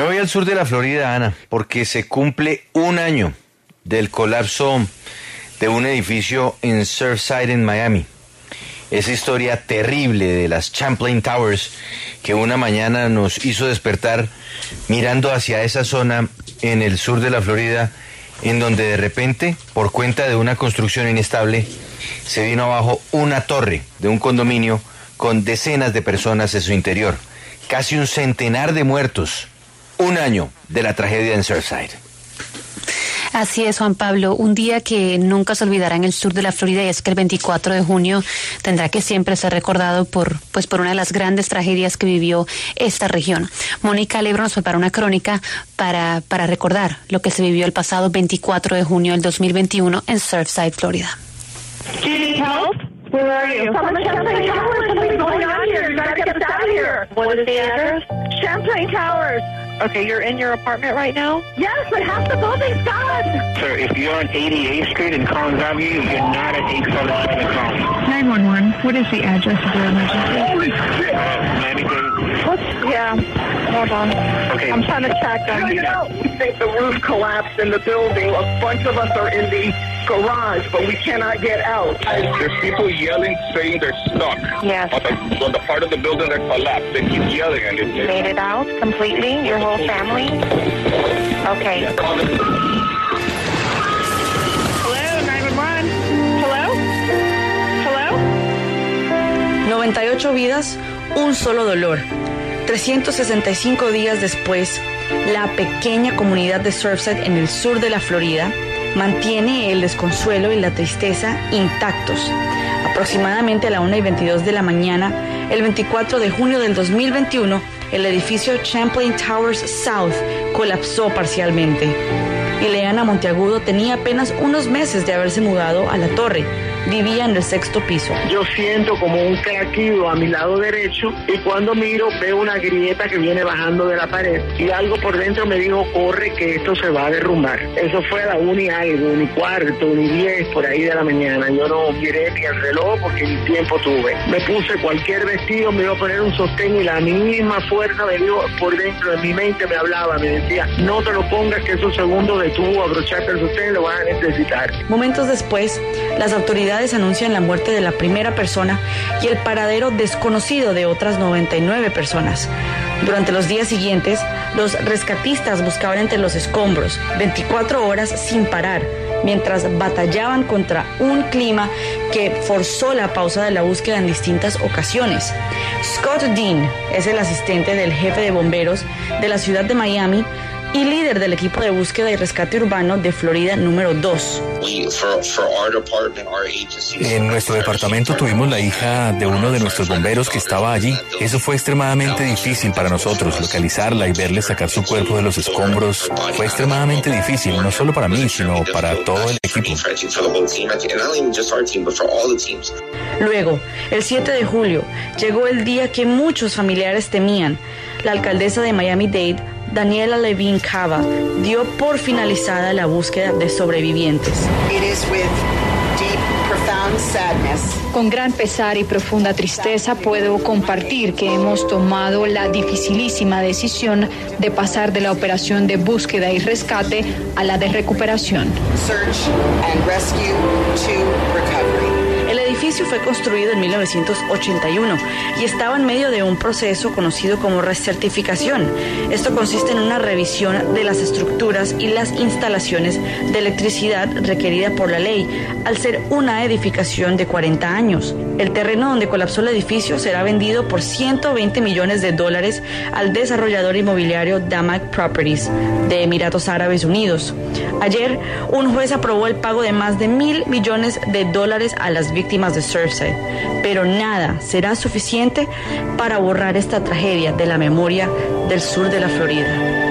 Me voy al sur de la Florida, Ana, porque se cumple un año del colapso de un edificio en Surfside, en Miami. Esa historia terrible de las Champlain Towers que una mañana nos hizo despertar mirando hacia esa zona en el sur de la Florida, en donde de repente, por cuenta de una construcción inestable, se vino abajo una torre de un condominio con decenas de personas en su interior, casi un centenar de muertos, un año de la tragedia en Surfside. Así es, Juan Pablo. Un día que nunca se olvidará en el sur de la Florida y es que el 24 de junio tendrá que siempre ser recordado por, pues, por una de las grandes tragedias que vivió esta región. Mónica Lebro nos prepara una crónica para, para recordar lo que se vivió el pasado 24 de junio del 2021 en Surfside, Florida. Where are you? Someone Champlain Towers. Something's going on here. You gotta get us out of here. What is the address? Champlain Towers. Okay, you're in your apartment right now? Yes, but half the building's gone. Sir, if you're on 88th Street in Collins Avenue, you're not at 877 Collins. 911, what is the address of your emergency? Holy shit! Uh, Miami Dade. What's, yeah, hold on. Okay. I'm trying to track down. We think the roof collapsed in the building. A bunch of us are in the garage, but we cannot get out. There's people yelling, saying they're stuck. Yes. On the, on the part of the building that collapsed. They keep yelling and it's... Made it out completely? Your whole family? Okay. Hello, 911. Hello? Hello? 98 vidas, un solo dolor. 365 días después, la pequeña comunidad de Surfside en el sur de la Florida mantiene el desconsuelo y la tristeza intactos. Aproximadamente a la 1 y 22 de la mañana, el 24 de junio del 2021, el edificio Champlain Towers South colapsó parcialmente. Ileana Monteagudo tenía apenas unos meses de haberse mudado a la torre. Vivía en el sexto piso. Yo siento como un craquido a mi lado derecho y cuando miro veo una grieta que viene bajando de la pared y algo por dentro me dijo, corre que esto se va a derrumbar. Eso fue a la una y algo, ni cuarto, ni diez por ahí de la mañana. Yo no miré ni el reloj porque ni tiempo tuve. Me puse cualquier vestido, me iba a poner un sostén y la misma fuerza me dio por dentro de mi mente me hablaba, me decía, no te lo pongas que esos segundos de tú abrocharte el sostén lo vas a necesitar. Momentos después, las autoridades anuncian la muerte de la primera persona y el paradero desconocido de otras 99 personas. Durante los días siguientes, los rescatistas buscaban entre los escombros 24 horas sin parar, mientras batallaban contra un clima que forzó la pausa de la búsqueda en distintas ocasiones. Scott Dean es el asistente del jefe de bomberos de la ciudad de Miami y líder del equipo de búsqueda y rescate urbano de Florida número 2. En nuestro departamento tuvimos la hija de uno de nuestros bomberos que estaba allí. Eso fue extremadamente difícil para nosotros, localizarla y verle sacar su cuerpo de los escombros. Fue extremadamente difícil, no solo para mí, sino para todo el equipo. Luego, el 7 de julio, llegó el día que muchos familiares temían. La alcaldesa de Miami-Dade, Daniela Levine Cava, dio por finalizada la búsqueda de sobrevivientes. Con gran pesar y profunda tristeza puedo compartir que hemos tomado la dificilísima decisión de pasar de la operación de búsqueda y rescate a la de recuperación. El edificio fue construido en 1981 y estaba en medio de un proceso conocido como recertificación. Esto consiste en una revisión de las estructuras y las instalaciones de electricidad requerida por la ley, al ser una edificación de 40 años. El terreno donde colapsó el edificio será vendido por 120 millones de dólares al desarrollador inmobiliario Damac Properties de Emiratos Árabes Unidos. Ayer, un juez aprobó el pago de más de mil millones de dólares a las víctimas de Pero nada será suficiente para borrar esta tragedia de la memoria del sur de la Florida.